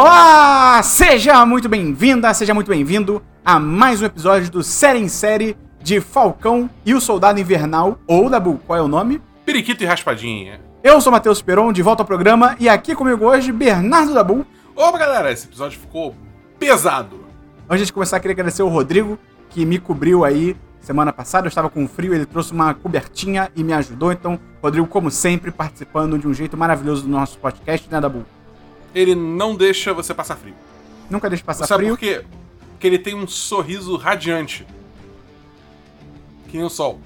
Olá! Seja muito bem-vinda, seja muito bem-vindo a mais um episódio do Série em Série de Falcão e o Soldado Invernal, ou Dabu, qual é o nome? Periquito e raspadinha. Eu sou Matheus Peron, de volta ao programa, e aqui comigo hoje, Bernardo Dabu. Opa, galera, esse episódio ficou pesado. Antes de começar, queria agradecer o Rodrigo, que me cobriu aí semana passada. Eu estava com frio, ele trouxe uma cobertinha e me ajudou. Então, Rodrigo, como sempre, participando de um jeito maravilhoso do nosso podcast, né, Dabu? Ele não deixa você passar frio. Nunca deixa passar Sabe frio. por quê? Porque ele tem um sorriso radiante. Que nem o sol.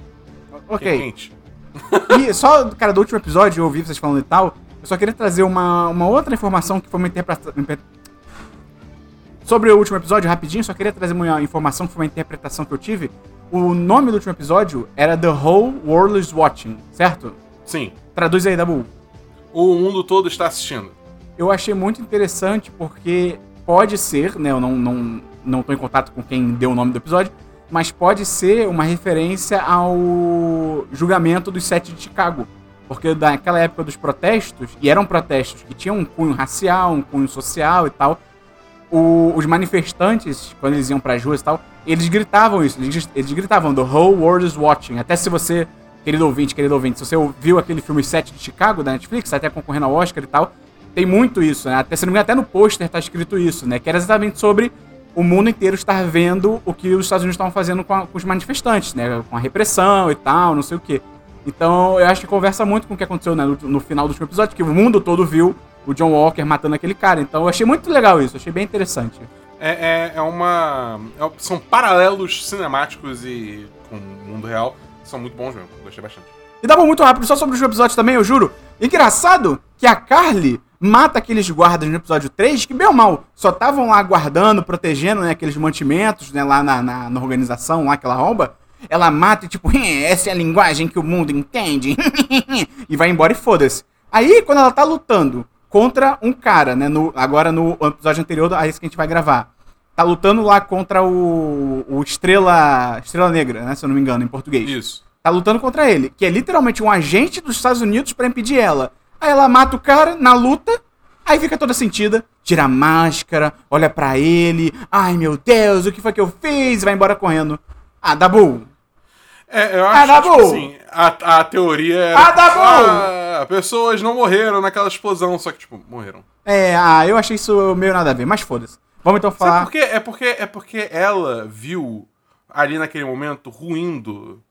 É Ok. quente. E só, cara, do último episódio, eu ouvi vocês falando e tal. Eu só queria trazer uma, uma outra informação que foi uma interpretação. Sobre o último episódio, rapidinho, só queria trazer uma informação que foi uma interpretação que eu tive. O nome do último episódio era The Whole World is Watching, certo? Sim. Traduz aí, Dabu. O mundo todo está assistindo. Eu achei muito interessante porque pode ser, né? Eu não, não, não tô em contato com quem deu o nome do episódio, mas pode ser uma referência ao julgamento dos sete de Chicago. Porque naquela época dos protestos, e eram protestos que tinham um cunho racial, um cunho social e tal, o- os manifestantes, quando eles iam pras ruas e tal, eles gritavam isso, eles, eles gritavam The whole world is watching. Até se você, querido ouvinte, querido ouvinte, se você viu aquele filme 7 de Chicago da Netflix, tá até concorrendo ao Oscar e tal, tem muito isso, né? Até, se não me engano, até no pôster tá escrito isso, né? Que era exatamente sobre o mundo inteiro estar vendo o que os Estados Unidos estavam fazendo com, a- com os manifestantes, né? Com a repressão e tal, não sei o quê. Então, eu acho que conversa muito com o que aconteceu né, no, no final do último episódio, que o mundo todo viu o John Walker matando aquele cara. Então, eu achei muito legal isso, achei bem interessante. É, é, é uma. é- são paralelos cinemáticos e com o mundo real. São muito bons mesmo. Gostei bastante. E dava muito rápido, só sobre os episódios também, eu juro. Engraçado que a Carly mata aqueles guardas no episódio 3, que bem ou mal, só estavam lá guardando, protegendo, né, aqueles mantimentos, né, lá na, na, na organização lá que ela rouba. Ela mata e tipo, essa é a linguagem que o mundo entende. e vai embora e foda-se. Aí, quando ela tá lutando contra um cara, né, no, agora no episódio anterior, a esse que a gente vai gravar. Tá lutando lá contra o, o Estrela, Estrela Negra, né, se eu não me engano, em português Isso. tá lutando contra ele, que é literalmente um agente dos Estados Unidos pra impedir ela. Aí ela mata o cara na luta, aí fica toda sentida, tira a máscara, olha pra ele, ai meu Deus, o que foi que eu fiz? Vai embora correndo. Ah, Dabu. É, eu Ah, acho que, tipo assim, a, a teoria era. Ah, dá tipo, bom. ah, pessoas não morreram naquela explosão, só que, tipo, morreram. É, ah, eu achei isso meio nada a ver, mas foda-se. Vamos então Sabe falar. por quê? É porque, é porque ela viu ali naquele momento ruindo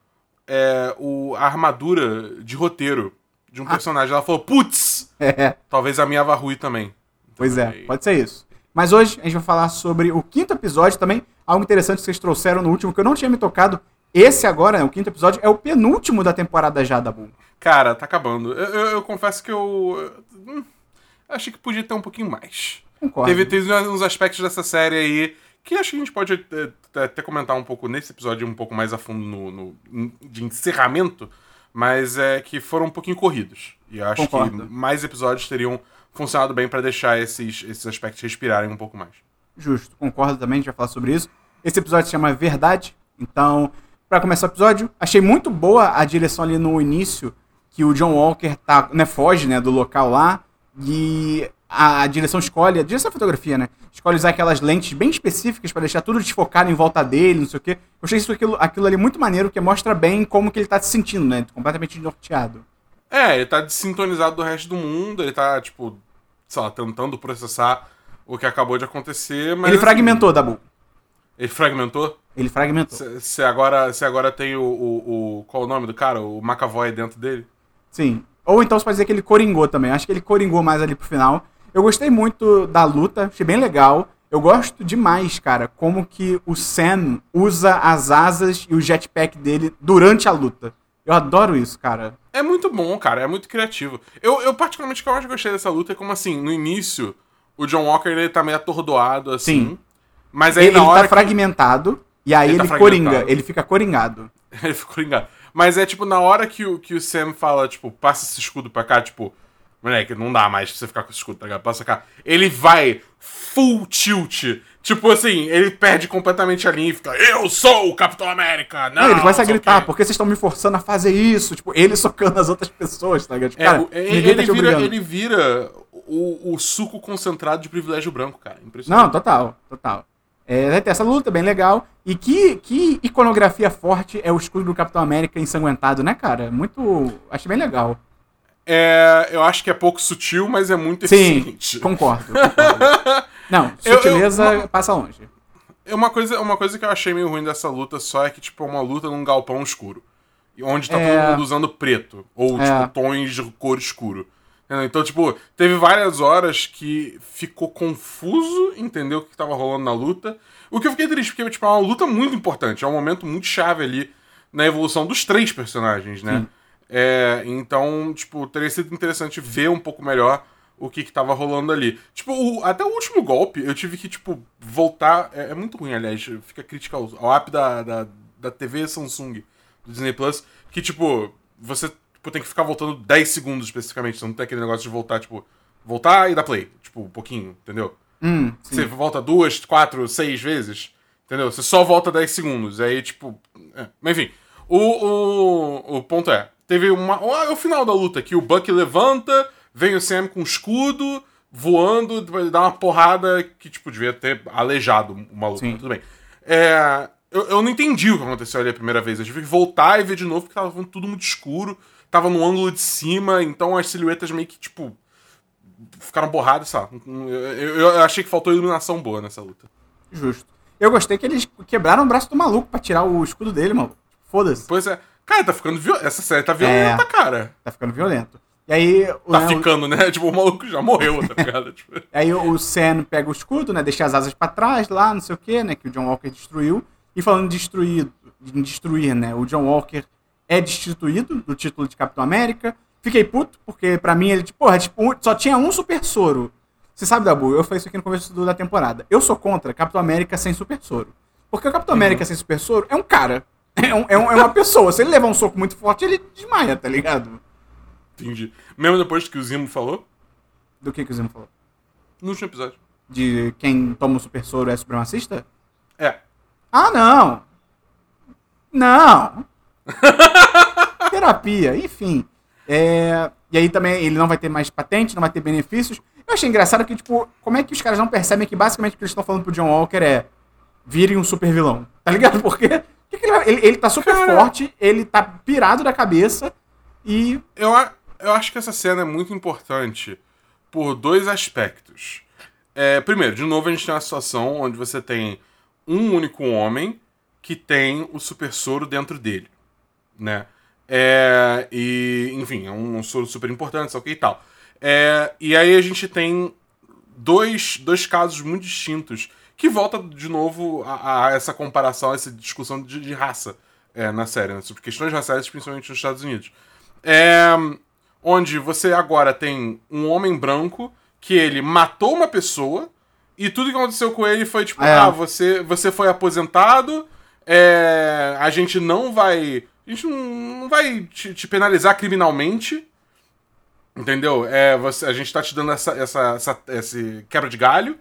é, o, a armadura de roteiro de um personagem. Ela falou, putz, É, talvez a minha vá ruir também. pois é, Aí- pode ser isso. Mas hoje a gente vai falar sobre o quinto episódio também, algo interessante que vocês trouxeram no último, que eu não tinha me tocado. Esse agora, né, o quinto episódio, é o penúltimo da temporada já, Dabu. Cara, tá acabando. Eu, eu- eu confesso que eu. hum, achei que podia ter um pouquinho mais. Concordo. Teve, teve uns aspectos dessa série aí que acho que a gente pode é, até comentar um pouco nesse episódio, um pouco mais a fundo no, no- de encerramento, mas é que foram um pouquinho corridos. E eu acho Concordo. que mais episódios teriam funcionado bem pra deixar esses, esses aspectos respirarem um pouco mais. Justo, concordo também, a gente vai falar sobre isso. Esse episódio se chama Verdade, então, pra começar o episódio, achei muito boa a direção ali no início, que o John Walker tá, né, foge, né, do local lá, e a, direção escolhe, a direção da fotografia, né, escolhe usar aquelas lentes bem específicas pra deixar tudo desfocado em volta dele, não sei o quê. Eu achei isso, aquilo, aquilo ali muito maneiro, que mostra bem como que ele tá se sentindo, né, completamente norteado. É, ele tá desintonizado do resto do mundo, ele tá, tipo, sei lá, tentando processar o que acabou de acontecer, mas. ele assim, fragmentou, Dabu. Ele fragmentou? Ele fragmentou. Você agora, cê agora tem o, o, o- Qual o nome do cara? O McAvoy dentro dele? Sim. Ou então você pode dizer que ele coringou também. Acho que ele coringou mais ali pro final. Eu gostei muito da luta, achei bem legal. Eu gosto demais, cara, como que o Sam usa as asas e o jetpack dele durante a luta. Eu adoro isso, cara. É muito bom, cara, é muito criativo. Eu, eu particularmente, o que eu mais gostei dessa luta é como, assim, no início, o John Walker, ele tá meio atordoado, assim. Sim. Mas aí Ele, na ele hora tá fragmentado e aí Ele ele, tá coringa, ele fica coringado. que... ele ficou ligado. Mas é, tipo, na hora que o, que o Sam fala, tipo, passa esse escudo pra cá, tipo... Moleque, não dá mais pra você ficar com esse escudo, tá ligado? Passa cá. Ele vai full tilt. Tipo assim, ele perde completamente a linha e fica, eu sou o Capitão América! Não, Não, ele começa a gritar, quê." porque vocês estão me forçando a fazer isso? Tipo, ele socando as outras pessoas, tá ligado? Tipo, É, cara, ele, tá vira, ele vira o, o suco concentrado de privilégio branco, cara. Impressionante. Não, total, total. É, vai ter essa luta bem legal. E que, que iconografia forte é o escudo do Capitão América ensanguentado, né, cara? Muito. Acho bem legal. É, eu acho que é pouco sutil, mas é muito Sim, eficiente. concordo. concordo. Não, Eu- eu- sutileza uma- passa longe. É Uma coisa, uma coisa que eu achei meio ruim dessa luta só é que, tipo, é uma luta num galpão escuro. E Onde tá É. todo mundo usando preto. Ou, É. tipo, tons de cor escuro. Então, tipo, teve várias horas que ficou confuso entender o que tava rolando na luta. O que eu fiquei triste, porque, tipo, é uma luta muito importante. É um momento muito chave ali na evolução dos três personagens, né? Sim. É, então, tipo, teria sido interessante ver um pouco melhor o que que tava rolando ali. Tipo, o- até o último golpe, eu tive que, tipo, voltar... É, é muito ruim, aliás, fica crítica ao, ao app da, da, da TV Samsung, do Disney Plus, que, tipo, você tipo, tem que ficar voltando 10 segundos especificamente, você não tem aquele negócio de voltar, tipo, voltar e dar play, tipo, um pouquinho, entendeu? Hum. Você volta duas, quatro, seis vezes, entendeu? Você só volta 10 segundos. Aí, tipo. é. Mas enfim. O, o, o ponto é: teve uma. o- o final da luta que o Buck levanta, vem o Sam com escudo, voando, vai dar uma porrada que, tipo, devia ter aleijado o maluco. Sim. mas Tudo bem. É, eu, eu não entendi o que aconteceu ali a primeira vez. Eu tive que voltar e ver de novo, porque tava tudo muito escuro. Tava no ângulo de cima, então as silhuetas meio que, tipo, ficaram borradas, sabe? Eu, eu- eu achei que faltou iluminação boa nessa luta. Justo. Eu gostei que eles quebraram o braço do maluco pra tirar o escudo dele, mano. Foda-se. Pois é. Cara, tá ficando violento. Essa série tá violenta, cara. Tá ficando violento. E aí, o, Tá né, o- ficando, né? Tipo, o maluco já morreu, tá ligado? Tipo, aí o Sam pega o escudo, né? Deixa as asas pra trás lá, não sei o que, né? Que o John Walker destruiu. E falando em destruir, em destruir, né? O John Walker é destituído do título de Capitão América. Fiquei puto, porque pra mim ele, tipo, porra, tipo, só tinha um super soro. Você sabe, Dabu, eu falei isso aqui no começo do- da temporada. Eu sou contra Capitão América sem super soro. Porque o Capitão América sem super soro é um cara. É, um- é um- é uma pessoa. Se ele levar um soco muito forte, ele desmaia, tá ligado? entendi. Mesmo depois que o Zimo falou, Do que, que o Zimo falou? no último episódio. De quem toma o super soro é supremacista? É. Ah, não! Não! Terapia, enfim. É, E aí também ele não vai ter mais patente, não vai ter benefícios. Eu achei engraçado que, tipo, como é que os caras não percebem que basicamente o que eles estão falando pro John Walker é virem um super vilão? Tá ligado? Porque que ele, ele, ele tá super Cara. forte, ele tá pirado da cabeça e. Eu, eu acho que essa cena é muito importante por dois aspectos. É, primeiro, de novo, a gente tem uma situação onde você tem um único homem que tem o super soro dentro dele, né? É, e, enfim, é um soro super importante, ok e tal. É, e aí a gente tem dois, dois casos muito distintos que volta de novo a, a essa comparação, a essa discussão de, de raça é, na série, né? sobre questões raciais, principalmente nos Estados Unidos. É, onde você agora tem um homem branco que ele matou uma pessoa e tudo que aconteceu com ele foi tipo, É. ah, você, você foi aposentado, é, a gente não vai. A gente não, não vai te, te penalizar criminalmente. Entendeu? É, você, a gente tá te dando essa, essa, essa, esse quebra de galho.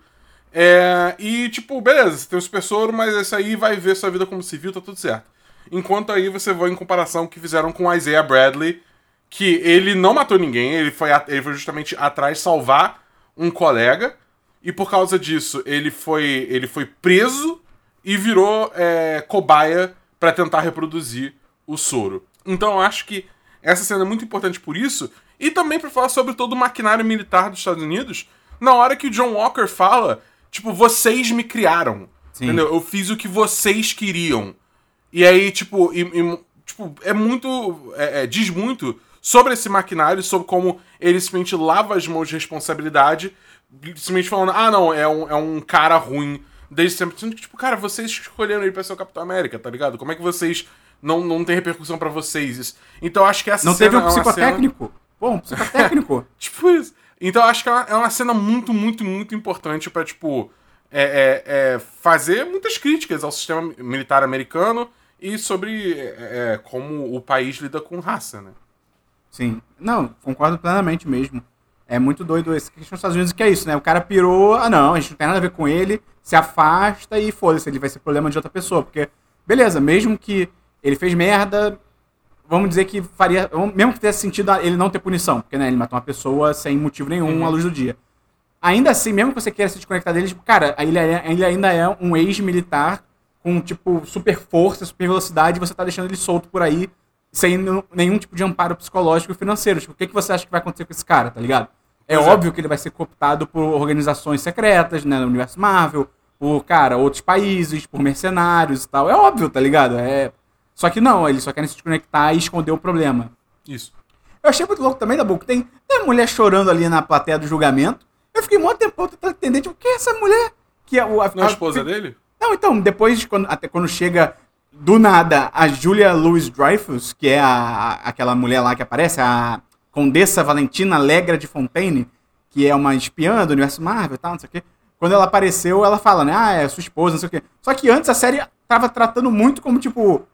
É, e, tipo, beleza, você tem o super soro, mas esse aí vai ver sua vida como civil, tá tudo certo. Enquanto aí você vai em comparação que fizeram com Isaiah Bradley, que ele não matou ninguém, ele foi, ele foi justamente atrás salvar um colega, e por causa disso ele foi, ele foi preso e virou é, cobaia pra tentar reproduzir o soro. Então eu acho que essa cena é muito importante por isso, e também pra falar sobre todo o maquinário militar dos Estados Unidos, na hora que o John Walker fala, tipo, vocês me criaram. Sim. Entendeu? Eu fiz o que vocês queriam. E aí, tipo, e- e, tipo é muito. é- é, diz muito sobre esse maquinário, sobre como ele simplesmente lava as mãos de responsabilidade, simplesmente falando, ah, não, é um, é um cara ruim. Desde sempre. Sendo que, tipo, cara, vocês escolheram ele pra ser o Capitão América, tá ligado? Como é que vocês. Não, não tem repercussão pra vocês isso. Então acho que essa Não cena teve um é uma cena- psicotécnico? Pô, um psicotécnico. Tipo isso. Então eu acho que é uma, é uma cena muito, muito, muito importante pra, tipo, é, é- é fazer muitas críticas ao sistema militar americano e sobre é, é, como o país lida com raça, né? Sim. Não, concordo plenamente mesmo. É muito doido esse questão dos Estados Unidos, que é isso, né? O cara pirou, ah não, a gente não tem nada a ver com ele, se afasta e foda-se, ele vai ser problema de outra pessoa. Porque, beleza, mesmo que ele fez merda, vamos dizer que faria. Mesmo que tivesse sentido ele não ter punição, porque né, ele matou uma pessoa sem motivo nenhum Uhum. à luz do dia. ainda assim, mesmo que você queira se desconectar dele, tipo, cara, ele, é- ele ainda é um ex-militar com, tipo, super força, super velocidade, e você tá deixando ele solto por aí, sem nenhum tipo de amparo psicológico e financeiro. Tipo, o que, que você acha que vai acontecer com esse cara, tá ligado? É Pois é. óbvio que ele vai ser cooptado por organizações secretas, né, no universo Marvel, por, cara, outros países, por mercenários e tal. É óbvio, tá ligado? É... Só que não, eles só querem se desconectar e esconder o problema. Isso. Eu achei muito louco também, da boca. Tem, tem uma mulher chorando ali na plateia do julgamento. Eu fiquei muito tempo tentando entender, tipo, quem é essa mulher? Que é o, a, Não é a esposa dele? Não, então, depois, quando, até quando chega do nada a Julia Louis Dreyfus, que é a, a- aquela mulher lá que aparece, a Condessa Valentina Legra de Fontaine, que é uma espiã do universo Marvel e tal, não sei o quê. Quando ela apareceu, ela fala, né? Ah, é sua esposa, não sei o quê. Só que antes a série tava tratando muito como, tipo,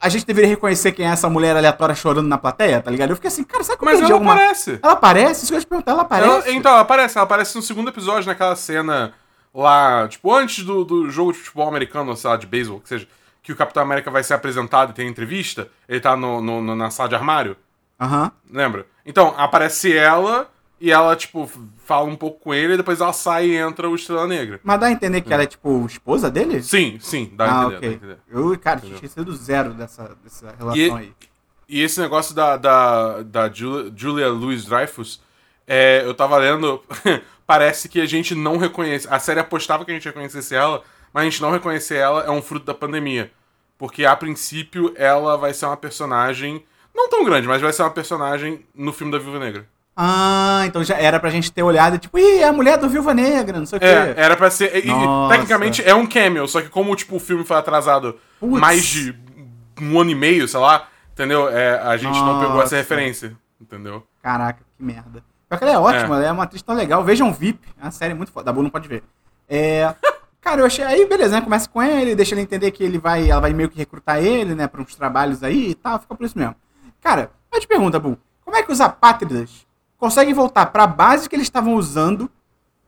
a gente deveria reconhecer quem é essa mulher aleatória chorando na plateia, tá ligado? Eu fiquei assim, cara, sabe eu Mas ela alguma... aparece. Ela aparece? Isso que eu ia te perguntar, ela aparece? Ela- então, ela aparece. Ela aparece no segundo episódio, naquela cena lá, tipo, antes do, do jogo de futebol americano, sei lá, de beisebol, que seja, que o Capitão América vai ser apresentado e tem entrevista. Ele tá no, no- no- na sala de armário. Aham. Lembra? Então, aparece ela e ela, tipo, fala um pouco com ele e depois ela sai e entra o Estrela Negra. Mas dá a entender que ela é, tipo, esposa dele? Sim, sim, dá a ah, entender, dá a entender. Eu, cara, tinha esquecido zero dessa, dessa relação E- aí. E esse negócio da, da, da Julia, Julia Louis Dreyfus, é, eu tava lendo, parece que a gente não reconhece. A série apostava que a gente reconhecesse ela, mas a gente não reconhecer ela é um fruto da pandemia. Porque a princípio ela vai ser uma personagem. Não tão grande, mas vai ser uma personagem no filme da Viúva Negra. Ah, então já era pra gente ter olhado, tipo, ih, é a mulher do Viúva Negra, não sei o É, quê. era pra ser. e- e, Nossa. tecnicamente é um cameo, só que como tipo, o filme foi atrasado mais de um ano e meio, sei lá, entendeu? É, a gente não pegou essa Nossa. referência, entendeu? Caraca, que merda. Só que ela é ótima, É. ela é uma atriz tão legal. Vejam VIP, é uma série muito foda. Da Bu não pode ver. É. Cara, eu achei. Aí, beleza, né? Começa com ele, deixa ele entender que ele vai. Ela vai meio que recrutar ele, né? Pra uns trabalhos aí e tal. Fica por isso mesmo. Cara, eu te pergunto, Bu, como é que os apátridas conseguem voltar pra base que eles estavam usando?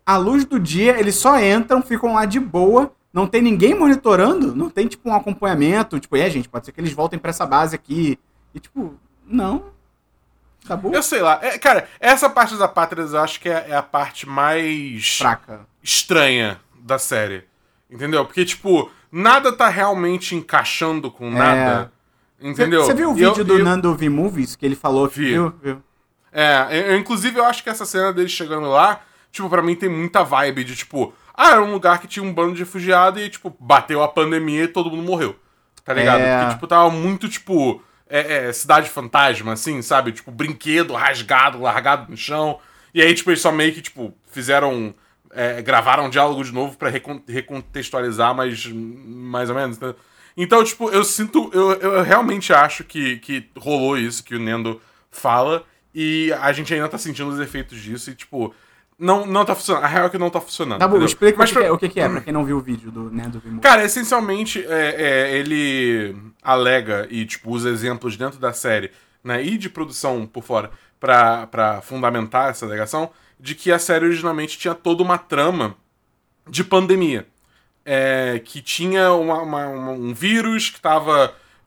À luz do dia, eles só entram, ficam lá de boa. Não tem ninguém monitorando, não tem, tipo, um acompanhamento. Tipo, é, gente, pode ser que eles voltem pra essa base aqui. E, tipo, não. Tá bom? Eu sei lá. É, cara, essa parte das apátridas eu acho que é, é a parte mais Fraca. estranha da série. Entendeu? Porque, tipo, nada tá realmente encaixando com nada. Entendeu? Você viu o E eu- vídeo do eu- Nando V Movies que ele falou? Vi. Viu? Viu? É, eu- inclusive eu acho que essa cena dele chegando lá, tipo, pra mim tem muita vibe de, tipo, ah, era um lugar que tinha um bando de refugiado e, tipo, bateu a pandemia e todo mundo morreu. Tá ligado? É. Porque, tipo, tava muito, tipo, é, é, cidade fantasma, assim, sabe? Tipo, brinquedo rasgado, largado no chão. E aí, tipo, eles só meio que, tipo, fizeram. é, gravaram um diálogo de novo pra recon- recontextualizar, mas mais ou menos. Então, tipo, eu sinto. Eu, eu realmente acho que, que rolou isso que o Nendo fala. E a gente ainda tá sentindo os efeitos disso. E, tipo, não, não tá funcionando. A real é que não tá funcionando. Tá bom, explica Mas o, que pra- é, o que que é, pra quem não viu o vídeo do V Movies. Cara, essencialmente, é, é, ele alega e, tipo, usa exemplos dentro da série, né, e de produção por fora, pra, pra fundamentar essa alegação, de que a série originalmente tinha toda uma trama de pandemia. É, que tinha uma- uma- uma- um vírus que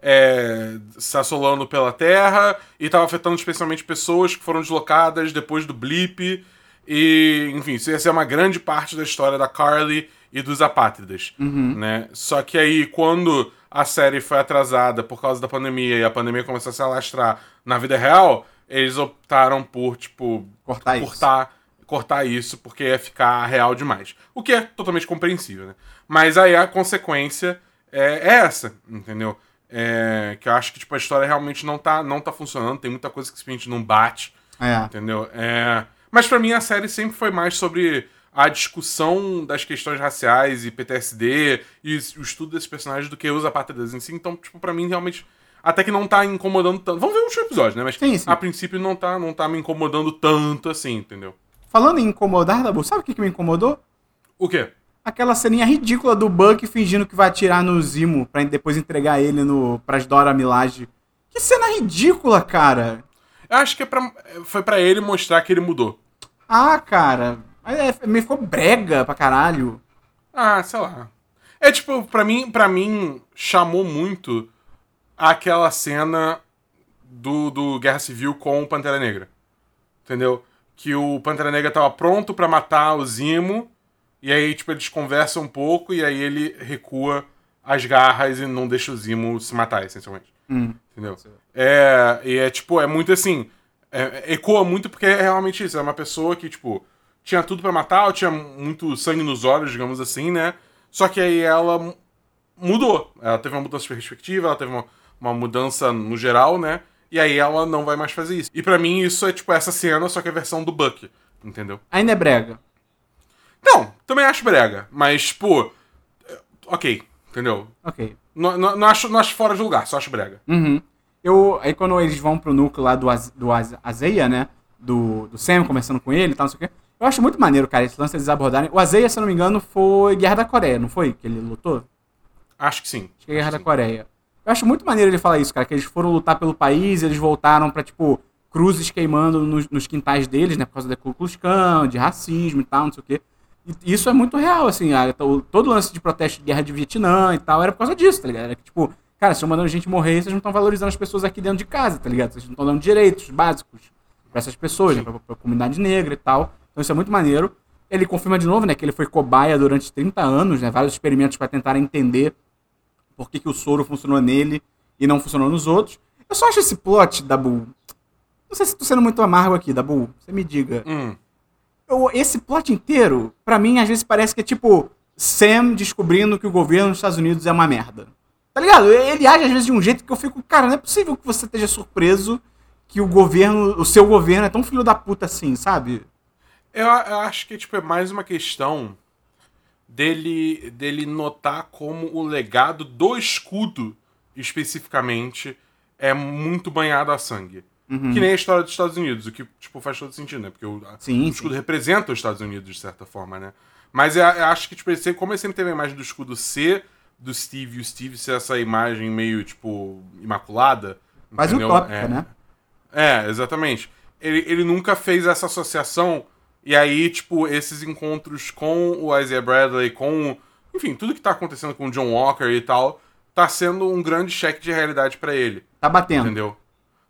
estava se assolando pela Terra e estava afetando especialmente pessoas que foram deslocadas depois do blip. E, enfim, isso ia ser uma grande parte da história da Carly e dos apátridas. Né? Só que aí, quando a série foi atrasada por causa da pandemia e a pandemia começou a se alastrar na vida real, eles optaram por, tipo, Cortar isso. cortar, cortar isso porque ia ficar real demais. O que é totalmente compreensível, né? Mas aí a consequência é, é essa, entendeu? É, que eu acho que tipo, a história realmente não tá, não tá funcionando, tem muita coisa que simplesmente não bate, É. entendeu? É, mas pra mim a série sempre foi mais sobre a discussão das questões raciais e PTSD e o estudo desses personagens do que os apátridas em si. Então, tipo, pra mim realmente até que não tá incomodando tanto. Vamos ver o último episódio, né? Mas Sim, sim. a princípio não tá, não tá me incomodando tanto assim, entendeu? Falando em incomodar, Dabu, sabe o que, que me incomodou? O quê? Aquela ceninha ridícula do Buck fingindo que vai atirar no Zimo pra depois entregar ele no, pras Dora Milaje. Que cena ridícula, cara. Eu acho que é pra, foi pra ele mostrar que ele mudou. Ah, cara. É, me ficou brega pra caralho. Ah, sei lá. É tipo, pra mim, pra mim chamou muito aquela cena do, do Guerra Civil com o Pantera Negra. Entendeu? que o Pantera Negra tava pronto para matar o Zimo, e aí, tipo, eles conversam um pouco, e aí ele recua as garras e não deixa o Zimo se matar, essencialmente. Hum. Entendeu? É, e é tipo, é muito assim. é- ecoa muito porque é realmente isso. É uma pessoa que, tipo, tinha tudo pra matar, ou tinha muito sangue nos olhos, digamos assim, né? Só que aí ela mu- mudou. Ela teve uma mudança de perspectiva, ela teve uma, uma mudança no geral, né? E aí ela não vai mais fazer isso. E pra mim isso é tipo essa cena, só que é a versão do Buck. Entendeu? Ainda é brega. Não, também acho brega. Mas, tipo. Ok, entendeu? Ok. Não, não, não acho, não acho fora de lugar, só acho brega. Uhum. Eu, aí quando eles vão pro núcleo lá do, Az- do Az- Azeia, né? Do, do Sam conversando com ele e tal, não sei o quê. Eu acho muito maneiro, cara, esse lance deles abordarem. O Azeia, se eu não me engano, foi Guerra da Coreia, não foi? Que ele lutou? Acho que sim. Acho que é Guerra da Coreia. Eu acho muito maneiro ele falar isso, cara, que eles foram lutar pelo país e eles voltaram pra, tipo, cruzes queimando nos, nos quintais deles, né? Por causa da Ku Klux Klan, de racismo e tal, não sei o quê. E isso é muito real, assim, a- to- todo lance de protesto de guerra de Vietnã e tal era por causa disso, tá ligado? Era que, tipo, cara, vocês estão mandando gente morrer, vocês não estão valorizando as pessoas aqui dentro de casa, tá ligado? Vocês não estão dando direitos básicos pra essas pessoas, né? Pra, pra comunidade negra e tal. Então isso é muito maneiro. Ele confirma de novo, né, que ele foi cobaia durante 30 anos, né? Vários experimentos pra tentar entender por que, que o soro funcionou nele e não funcionou nos outros. Eu só acho esse plot, Dabu. Não sei se tô sendo muito amargo aqui, Dabu. Você me diga. Hum. Eu- esse plot inteiro, pra mim, às vezes parece que é tipo Sam descobrindo que o governo dos Estados Unidos é uma merda. Tá ligado? Ele age às vezes de um jeito que eu fico, cara, não é possível que você esteja surpreso que o governo, o seu governo é tão filho da puta assim, sabe? Eu, eu acho que tipo, é mais uma questão dele, dele notar como o legado do escudo, especificamente, é muito banhado a sangue. Que nem a história dos Estados Unidos, o que tipo, faz todo sentido, né? Porque o, Sim, o escudo representa os Estados Unidos, de certa forma, né? Mas eu, eu acho que, tipo, como ele sempre teve a imagem do escudo ser do Steve e o Steve ser essa imagem meio, tipo, imaculada. Quase entendeu? utópica, É. né? É, exatamente. Ele, ele nunca fez essa associação. E aí, tipo, esses encontros com o Isaiah Bradley, com. Enfim, tudo que tá acontecendo com o John Walker e tal, tá sendo um grande cheque de realidade pra ele. Tá batendo. Entendeu?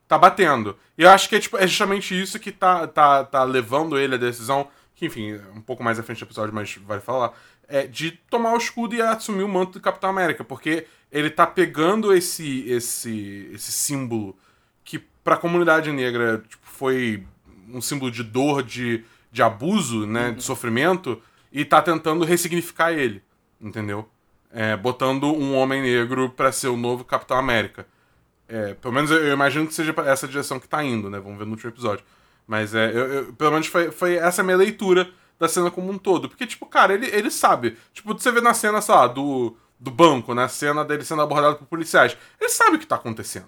Tá batendo. E eu acho que é, tipo, é justamente isso que tá, tá, tá levando ele à decisão, que, enfim, é um pouco mais à frente do episódio, mas vale falar, é de tomar o escudo e assumir o manto do Capitão América, porque ele tá pegando esse, esse, esse símbolo que pra comunidade negra tipo, foi um símbolo de dor, de, de abuso, né, de sofrimento, e tá tentando ressignificar ele, entendeu? É, botando um homem negro pra ser o novo Capitão América. É, pelo menos eu, eu imagino que seja essa direção que tá indo, né? Vamos ver no último episódio. Mas é, eu- eu- pelo menos foi, foi essa minha leitura da cena como um todo. Porque, tipo, cara, ele, ele sabe. Tipo, você vê na cena, sei lá, do, do banco, na cena dele sendo abordado por policiais. Ele sabe o que tá acontecendo.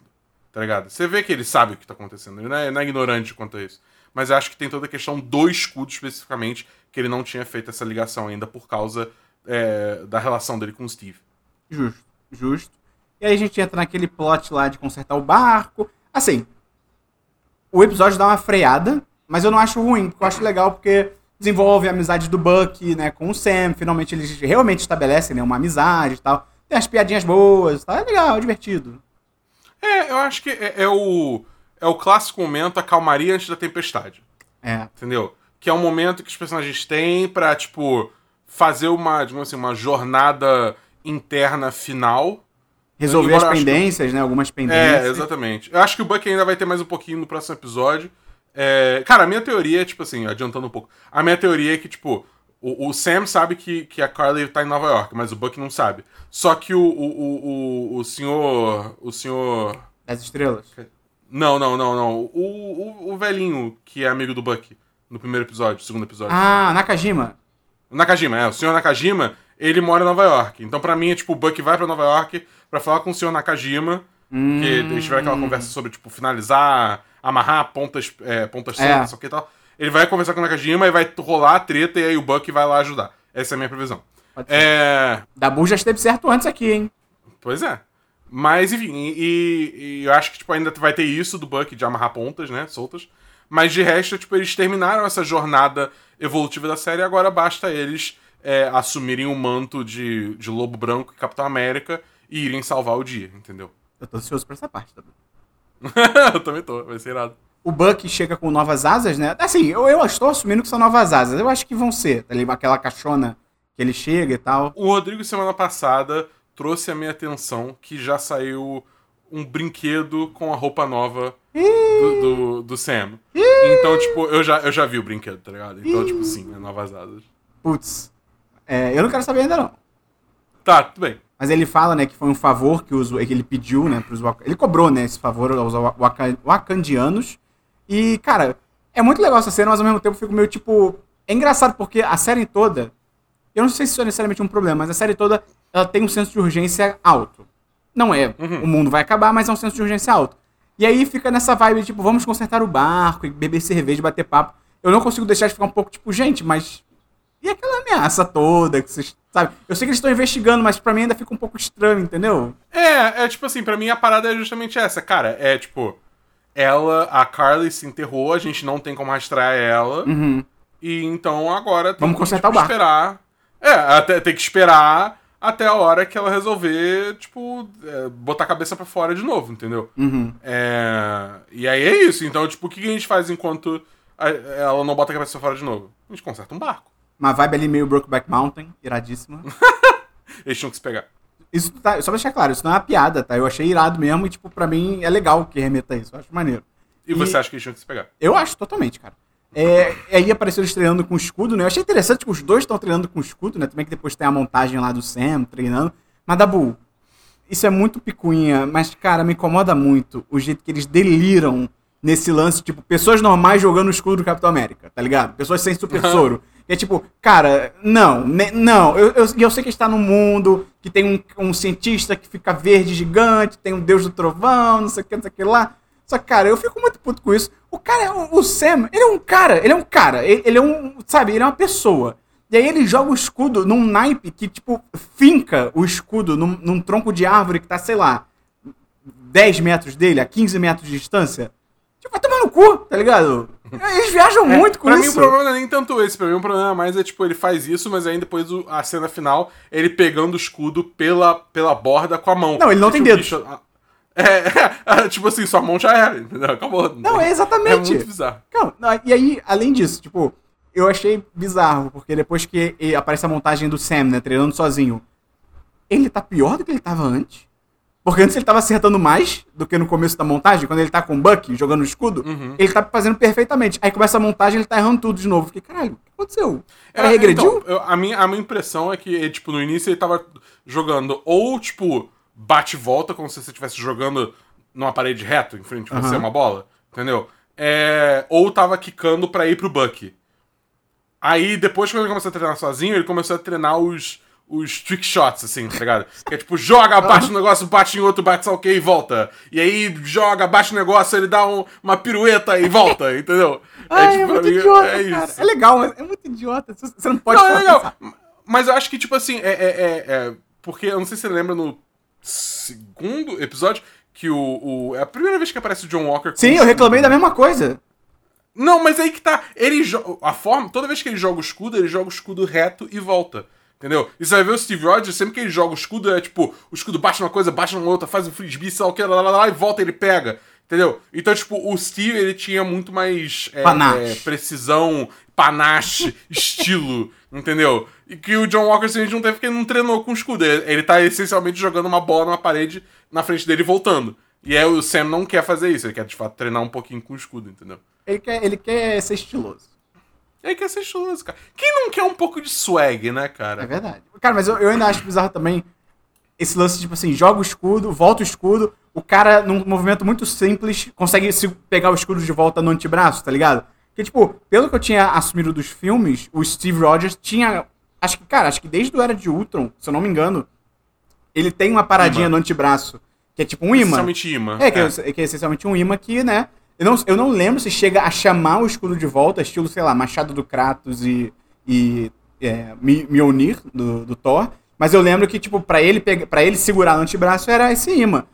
Tá ligado? Você vê que ele sabe o que tá acontecendo. Ele não é, não é ignorante quanto a isso. Mas eu acho que tem toda a questão do escudo especificamente, que ele não tinha feito essa ligação ainda por causa é, da relação dele com o Steve. Justo, justo. E aí a gente entra naquele plot lá de consertar o barco. Assim, o episódio dá uma freada, mas eu não acho ruim, porque eu acho legal porque desenvolve a amizade do Buck, né, com o Sam. Finalmente eles realmente estabelecem, né, uma amizade e tal. Tem as piadinhas boas, tá? É legal, é divertido. É, eu acho que é, é o, é o clássico momento, a calmaria antes da tempestade. É. Entendeu? Que é um momento que os personagens têm pra, tipo, fazer uma, digamos assim, uma jornada interna final. Resolver as que- pendências, né? Algumas É, pendências. exatamente. Eu acho que o Buck ainda vai ter mais um pouquinho no próximo episódio. É, cara, a minha teoria é, tipo assim, adiantando um pouco. A minha teoria é que, tipo, o, o Sam sabe que, que a Carly tá em Nova York, mas o Buck não sabe. Só que o, o, o, o, senhor. O senhor. Das estrelas. Não, não, não, não. O, o, o velhinho que é amigo do Buck no primeiro episódio, segundo episódio. Ah, Nakajima. Nakajima, é. O senhor Nakajima, ele mora em Nova York. Então, pra mim, é tipo, o Buck vai pra Nova York pra falar com o senhor Nakajima. Hum. Que eles tiveram aquela conversa sobre, tipo, finalizar, amarrar pontas, é, pontas É. soltas, só que e tal. Ele vai conversar com o Nakajima e vai rolar a treta e aí o Buck vai lá ajudar. Essa é a minha previsão. É. Dabu já esteve certo antes aqui, hein? Pois é. Mas, enfim, e, e eu acho que tipo, ainda vai ter isso do Buck de amarrar pontas, né? Soltas. Mas de resto, tipo, eles terminaram essa jornada evolutiva da série e agora basta eles é, assumirem o manto de, de Lobo Branco e Capitão América e irem salvar o dia, entendeu? Eu tô ansioso pra essa parte, Dabu. eu também tô, vai ser irado. o Buck chega com novas asas, né? Assim, eu, eu estou assumindo que são novas asas. Eu acho que vão ser, tá ligado? Aquela caixona que ele chega e tal. O Rodrigo, semana passada, trouxe a minha atenção que já saiu um brinquedo com a roupa nova do, do, do Sam. Então, tipo, eu já, eu já vi o brinquedo, tá ligado? Então, tipo, sim, é novas asas. Putz. É, eu não quero saber ainda não. Tá, tudo bem. Mas ele fala, né, que foi um favor que, os, que ele pediu, né, pros Ele cobrou, né, esse favor aos Waka- Wakandianos. E, cara, é muito legal essa cena, mas ao mesmo tempo eu fico meio, tipo... É engraçado porque a série toda... Eu não sei se isso é necessariamente um problema, mas a série toda, ela tem um senso de urgência alto. Não é, o mundo vai acabar, mas é um senso de urgência alto. E aí fica nessa vibe, tipo, vamos consertar o barco, e beber cerveja, bater papo. Eu não consigo deixar de ficar um pouco, tipo, gente, mas e aquela ameaça toda que vocês. Sabe? Eu sei que eles estão investigando, mas pra mim ainda fica um pouco estranho, entendeu? É, é tipo assim, pra mim a parada é justamente essa, cara. É tipo, ela, a Carly se enterrou, a gente não tem como rastrear ela. E então agora tem Uhum. Vamos que consertar tipo, o barco. esperar. É, até, tem que esperar até a hora que ela resolver, tipo, é, botar a cabeça pra fora de novo, entendeu? Uhum. É, e aí é isso. Então, tipo, o que que a gente faz enquanto a- ela não bota a cabeça pra fora de novo? A gente conserta um barco. Uma vibe ali meio Brokeback Mountain, iradíssima. Eles tinham que se pegar. Isso tá, só pra deixar claro, isso não é uma piada, tá? Eu achei irado mesmo e, tipo, pra mim é legal que remeta a isso. Eu acho maneiro. E, você acha que eles tinham que se pegar? Eu acho totalmente, cara. É, aí apareceu eles treinando com escudo, né? Eu achei interessante que os dois estão treinando com escudo, né? Também que depois tem a montagem lá do Sam treinando. Mas, Dabu, isso é muito picuinha, mas, cara, me incomoda muito o jeito que eles deliram nesse lance, tipo, pessoas normais jogando o escudo do Capitão América, tá ligado? Pessoas sem super soro. E é tipo, cara, não, não. Eu, eu, eu sei que a gente tá num mundo que tem um, um cientista que fica verde gigante, tem um deus do trovão, não sei o que, não sei o que lá. Só que, cara, eu fico muito puto com isso. O cara, é um- o Sam, ele é um cara, ele é um cara, ele, ele é um, sabe, ele é uma pessoa. E aí ele joga o escudo num naipe que, tipo, finca o escudo num, num tronco de árvore que tá, sei lá, 10 metros dele, a 15 metros de distância. Tipo, vai tomar no cu, tá ligado? Eles viajam muito com É, pra isso. mim o problema não é nem tanto esse, pra mim o problema mais é tipo, ele faz isso, mas aí depois o- a cena final, ele pegando o escudo pela, pela borda com a mão. Não, ele não tem o dedos. bicho- É, é, tipo assim, sua mão já era, entendeu? Acabou. Não, é exatamente. É muito bizarro. Não, não, e aí, além disso, tipo, eu achei bizarro, porque depois que aparece a montagem do Sam, né, treinando sozinho, ele tá pior do que ele tava antes. Porque antes ele tava acertando mais do que no começo da montagem, quando ele tá com o Buck jogando o escudo, Uhum. ele tá fazendo perfeitamente. Aí começa a montagem, ele tá errando tudo de novo. Fiquei, caralho, o que aconteceu? Cara É, regrediu? então, eu- a, minha, a minha impressão é que, tipo, no início ele tava jogando ou, tipo, bate e volta, como se você estivesse jogando numa parede reto, em frente a você, uma bola, entendeu? É, ou tava quicando pra ir pro Buck. Aí, depois, quando ele começou a treinar sozinho, ele começou a treinar os, os trick shots, assim, tá ligado? Que é tipo, joga, bate no negócio, bate em outro, bate só o que e volta. E aí, joga, bate no negócio, ele dá um- uma pirueta e volta, entendeu? Ai, é, tipo, pra muito idiota, é cara. isso. É legal, mas é muito idiota. Você não pode Não, é legal. pensar. Mas eu acho que, tipo assim, é, é, é- é- Porque eu não sei se você lembra no segundo episódio que o. o- é a primeira vez que aparece o John Walker. Sim, o eu reclamei da mesma coisa. Não, mas aí que tá. Ele jo- A forma. Toda vez que ele joga o escudo, ele joga o escudo reto e volta. Entendeu? E você vai ver o Steve Rogers, sempre que ele joga o escudo, é tipo, o escudo bate numa coisa, bate numa outra, faz um frisbee, sei lá o que, lá, lá, lá, e volta ele pega. Entendeu? Então, tipo, o Steve, ele tinha muito mais é, Panache. é, precisão, panache, estilo, entendeu? E que o John Walker a gente não teve porque ele não treinou com o escudo. Ele, ele tá essencialmente jogando uma bola numa parede na frente dele e voltando. E aí o Sam não quer fazer isso, ele quer de fato treinar um pouquinho com o escudo, entendeu? Ele quer, ele quer ser estiloso. Ele quer ser estiloso, cara. Quem não quer um pouco de swag, né, cara? É verdade. Cara, mas eu, eu ainda acho bizarro também esse lance, tipo assim, joga o escudo, volta o escudo, o cara, num movimento muito simples, consegue se pegar o escudo de volta no antebraço, tá ligado? Porque, tipo, pelo que eu tinha assumido dos filmes, o Steve Rogers tinha. Acho que, cara, acho que desde o Era de Ultron, se eu não me engano, ele tem uma paradinha Imã. no antebraço, que é tipo um imã. Essencialmente imã. É, que é, que é essencialmente um imã que, né? Eu não, eu não lembro se chega a chamar o escudo de volta, estilo, sei lá, Machado do Kratos e, e é, Mjolnir, do, do Thor. Mas eu lembro que, tipo, pra ele, pega, pra ele segurar no antebraço era esse imã.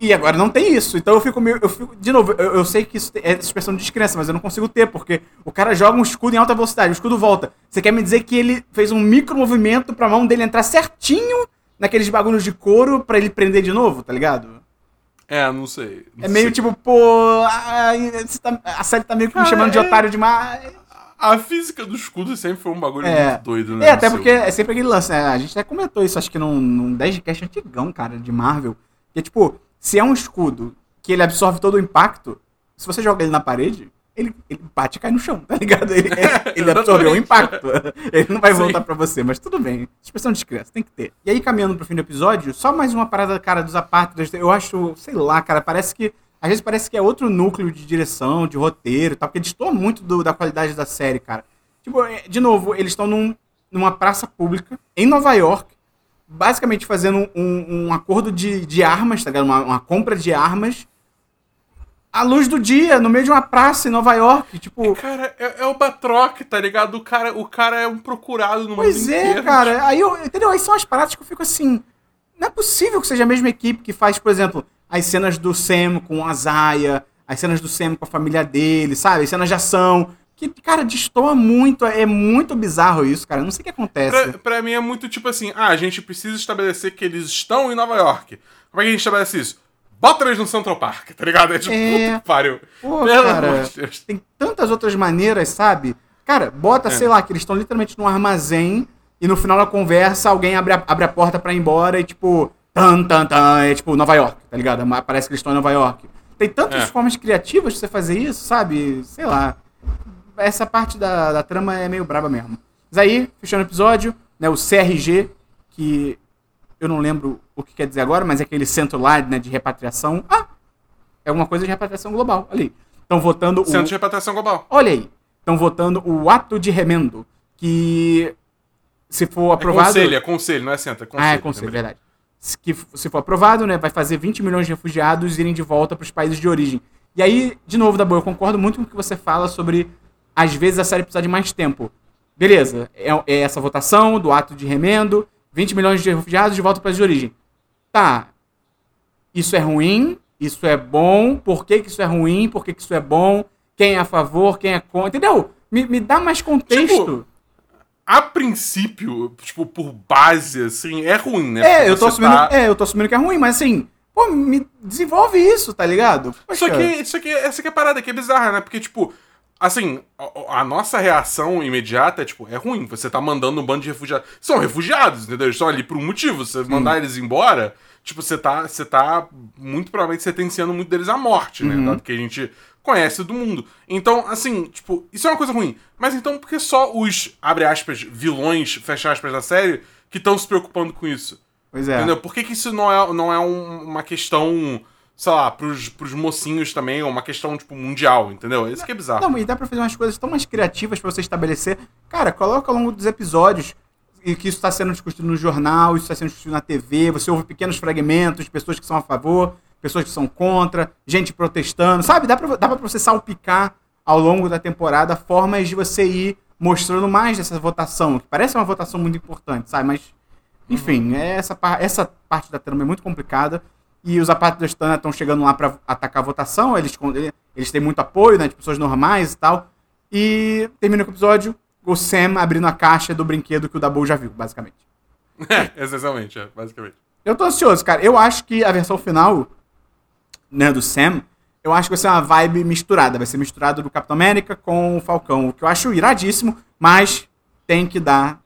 E agora não tem isso. Então eu fico meio. Eu fico, de novo, eu, eu sei que isso é expressão de descrença, mas eu não consigo ter, porque o cara joga um escudo em alta velocidade, o escudo volta. Você quer me dizer que ele fez um micro movimento pra mão dele entrar certinho naqueles bagulhos de couro pra ele prender de novo, tá ligado? É, não sei. não É meio sei. tipo, pô, você tá- a série tá meio que me chamando de é- otário demais. A física do escudo sempre foi um bagulho É. muito doido, né? É, até porque é sempre aquele lance, né? A gente até comentou isso, acho que num, num 10 de cast antigão, cara, de Marvel. Que é tipo, se é um escudo que ele absorve todo o impacto, se você joga ele na parede, ele, ele bate e cai no chão, tá ligado? Ele, ele absorveu o impacto. Ele não vai voltar pra você, mas tudo bem. Expressão de criança, tem que ter. E aí, caminhando pro fim do episódio, só mais uma parada, cara, dos apátridas. Eu acho, sei lá, cara, parece que. Às vezes parece que é outro núcleo de direção, de roteiro e tal, porque destoa muito do- da qualidade da série, cara. Tipo, é, de novo, eles estão num, numa praça pública, em Nova York, basicamente fazendo um, um acordo de, de armas, tá ligado? Uma, uma compra de armas, à luz do dia, no meio de uma praça em Nova York. Tipo, Cara, é, é o Batroc, tá ligado? O cara, o cara é um procurado no pois mundo é, inteiro. cara. Aí, eu, entendeu? Aí são as paradas que eu fico assim. Não é possível que seja a mesma equipe que faz, por exemplo, as cenas do Sam com a Zaya, as cenas do Sam com a família dele, sabe? As cenas de ação. Que, cara, destoa muito. É muito bizarro isso, cara. Eu não sei o que acontece. Pra, pra mim é muito tipo assim, ah, a gente precisa estabelecer que eles estão em Nova York. Como é que a gente estabelece isso? Bota eles no Central Park, tá ligado? É tipo, É. puta pariu. Pô, Pelo cara, amor de Deus. tem tantas outras maneiras, sabe? Cara, bota, É. sei lá, que eles estão literalmente num armazém e no final da conversa alguém abre a, abre a porta pra ir embora e tipo, tan, tan, tan, é tipo Nova York, tá ligado? Mas Parece que eles estão em Nova York. Tem tantas É. formas criativas de você fazer isso, sabe? Sei lá. Essa parte da, da trama é meio braba mesmo. Mas aí, fechando o episódio, né, o CRG, que eu não lembro o que quer dizer agora, mas é aquele centro lá, né, de repatriação. Ah! É alguma coisa de repatriação global, ali. Estão votando Centro o... de repatriação global. Olha aí. Estão votando o ato de remendo, que se for É aprovado... conselho, é conselho, não é centro, é conselho. ah, é conselho, verdade. Se, que, se for aprovado, né, vai fazer 20 milhões de refugiados irem de volta para os países de origem. E aí, de novo, Dabu, eu concordo muito com o que você fala sobre, às vezes, a série precisar de mais tempo. Beleza, é, é essa votação do ato de remendo, 20 milhões de refugiados de volta para os países de origem. Tá, isso é ruim, isso é bom, por que, que isso é ruim, por que, que isso é bom, quem é a favor, quem é contra, entendeu? Me, me dá mais contexto. Tipo, A princípio, tipo, por base, assim, é ruim, né? É, Porque eu tô assumindo, tá- é, eu tô assumindo que é ruim, mas assim, pô, me desenvolve isso, tá ligado? Só Poxa. que, isso aqui, essa aqui é a parada que é bizarra, né? Porque, tipo, assim, a, a nossa reação imediata é, tipo, é ruim. Você tá mandando um bando de refugiados. São refugiados, entendeu? Eles estão ali por um motivo. Você mandar eles embora, tipo, você tá, você tá muito provavelmente sentenciando muito deles à morte, né? Dado que a gente conhece do mundo. Então, assim, tipo, isso é uma coisa ruim. Mas então, por que só os, abre aspas, vilões, fecha aspas, da série, que estão se preocupando com isso? Pois é. Entendeu? Por que, que isso não é, não é um- uma questão, sei lá, pros, pros mocinhos também, ou uma questão, tipo, mundial, entendeu? Isso que é bizarro. Não, e dá pra fazer umas coisas tão mais criativas pra você estabelecer. Cara, coloca ao longo dos episódios e que isso tá sendo discutido no jornal, isso tá sendo discutido na TV, você ouve pequenos fragmentos pessoas que são a favor, pessoas que são contra, gente protestando, sabe? Dá pra, dá pra você salpicar ao longo da temporada formas de você ir mostrando mais dessa votação, que parece uma votação muito importante, sabe? Mas, enfim, é essa, essa parte da trama é muito complicada. E os apátridas estão chegando lá pra atacar a votação, eles, eles têm muito apoio, né? De pessoas normais e tal. E termina com o episódio, o Sam abrindo a caixa do brinquedo que o Dabu já viu, basicamente. É, essencialmente, é, basicamente. Eu tô ansioso, cara. Eu acho que a versão final, né, do Sam, eu acho que vai ser uma vibe misturada. Vai ser misturado do Capitão América com o Falcão. O que eu acho iradíssimo, mas tem que dar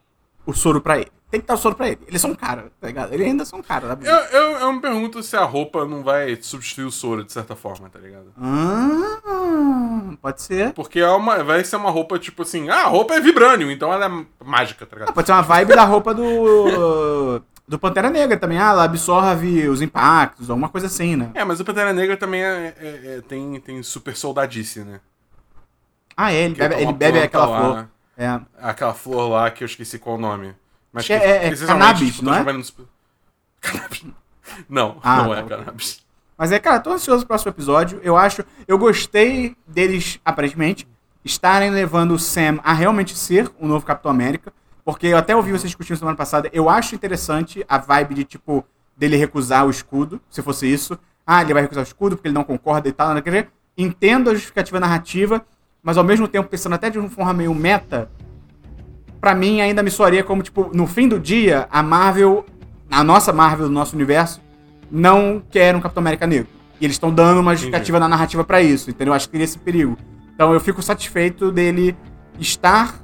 o soro pra ele. Tem que dar o soro pra ele. Eles são cara, tá ligado? Ele ainda são cara, Dabu. Eu, eu, eu me pergunto se a roupa não vai substituir o soro, de certa forma, tá ligado? Ah, pode ser. Porque é uma, vai ser uma roupa, tipo assim, ah, a roupa é vibrânio, então ela é mágica, tá Ah, ligado? pode ser uma vibe da roupa do. do Pantera Negra também. Ah, ela absorve os impactos, alguma coisa assim, né? É, mas o Pantera Negra também é, é- é- tem, tem super soldadice, né? Ah, é, ele Que bebe, é ele uma bebe aquela lá, flor. né? É. Aquela flor lá que eu esqueci qual o nome. Mas que é- é essencialmente, cannabis, tá não é? Cannabis. Não, Ah, não tá, é ok. cannabis. Mas é, cara, tô ansioso pro próximo episódio. Eu acho. Eu gostei deles, aparentemente, estarem levando o Sam a realmente ser o novo Capitão América. Porque eu até ouvi vocês discutindo semana passada. Eu acho interessante a vibe de, tipo, dele recusar o escudo, se fosse isso. Ah, ele vai recusar o escudo porque ele não concorda e tal. Não quer dizer, entendo a justificativa narrativa, mas ao mesmo tempo, pensando até de uma forma meio meta, pra mim ainda me soaria como, tipo, no fim do dia, a Marvel, a nossa Marvel do nosso universo, não quer um Capitão América negro. E eles estão dando uma justificativa na narrativa pra isso, entendeu? Acho que teria esse perigo. Então eu fico satisfeito dele estar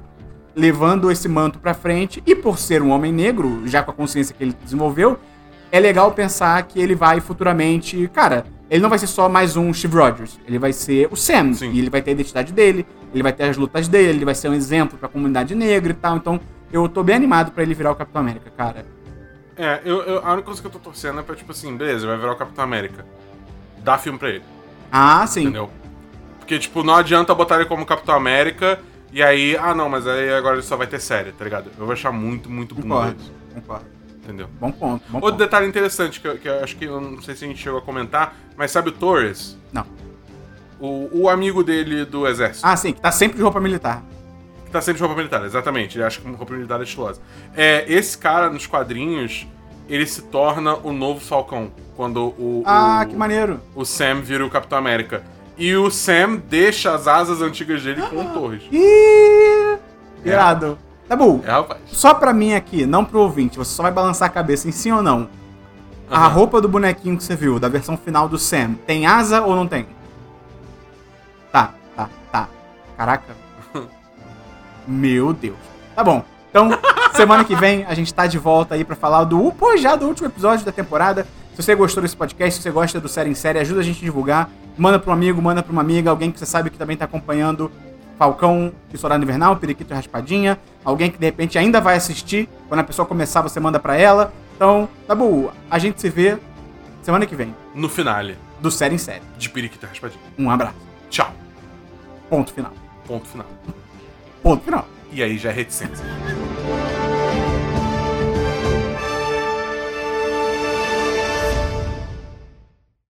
levando esse manto pra frente e por ser um homem negro, já com a consciência que ele desenvolveu, é legal pensar que ele vai futuramente, cara, ele não vai ser só mais um Steve Rogers, ele vai ser o Sam, Sim. e ele vai ter a identidade dele, ele vai ter as lutas dele, ele vai ser um exemplo pra comunidade negra e tal. Então, eu tô bem animado pra ele virar o Capitão América, cara. É, eu, eu- a única coisa que eu tô torcendo é pra, tipo assim, beleza, vai virar o Capitão América. Dá filme pra ele, Ah, sim. entendeu? Porque, tipo, não adianta botar ele como Capitão América e aí, ah não, mas aí agora ele só vai ter série, tá ligado? Eu vou achar muito, muito Concordo. isso, Concordo. entendeu? Bom ponto, bom Outro ponto. detalhe interessante que, eu- que eu acho que eu não sei se a gente chegou a comentar, mas sabe o Torres? Não. O, o amigo dele do exército. Ah, sim, que tá sempre de roupa militar. Que tá sempre de roupa militar, exatamente. Ele acha que roupa militar é estilosa. É, esse cara, nos quadrinhos, ele se torna o novo Falcão. Quando o, Ah, o, que maneiro. o Sam vira o Capitão América. E o Sam deixa as asas antigas dele com o Torres. Ih! Irado. Tá bom. É, rapaz. Só pra mim aqui, não pro ouvinte, você só vai balançar a cabeça em sim ou não. A Aham. roupa do bonequinho que você viu, da versão final do Sam, tem asa ou não tem? Caraca. Meu Deus. Tá bom. Então, semana que vem a gente tá de volta aí pra falar do, pô, já do último episódio da temporada. Se você gostou desse podcast, se você gosta do Série em Série, ajuda a gente a divulgar. Manda pra um amigo, manda pra uma amiga, alguém que você sabe que também tá acompanhando Falcão e Soldado Invernal, Periquito e Raspadinha. Alguém que de repente ainda vai assistir. Quando a pessoa começar, você manda pra ela. Então, tá bom. A gente se vê semana que vem, No finale do Série em Série. de Periquita Raspadinha. Um abraço. Tchau. Ponto final. Ponto final. Ponto final. E aí já é reticência.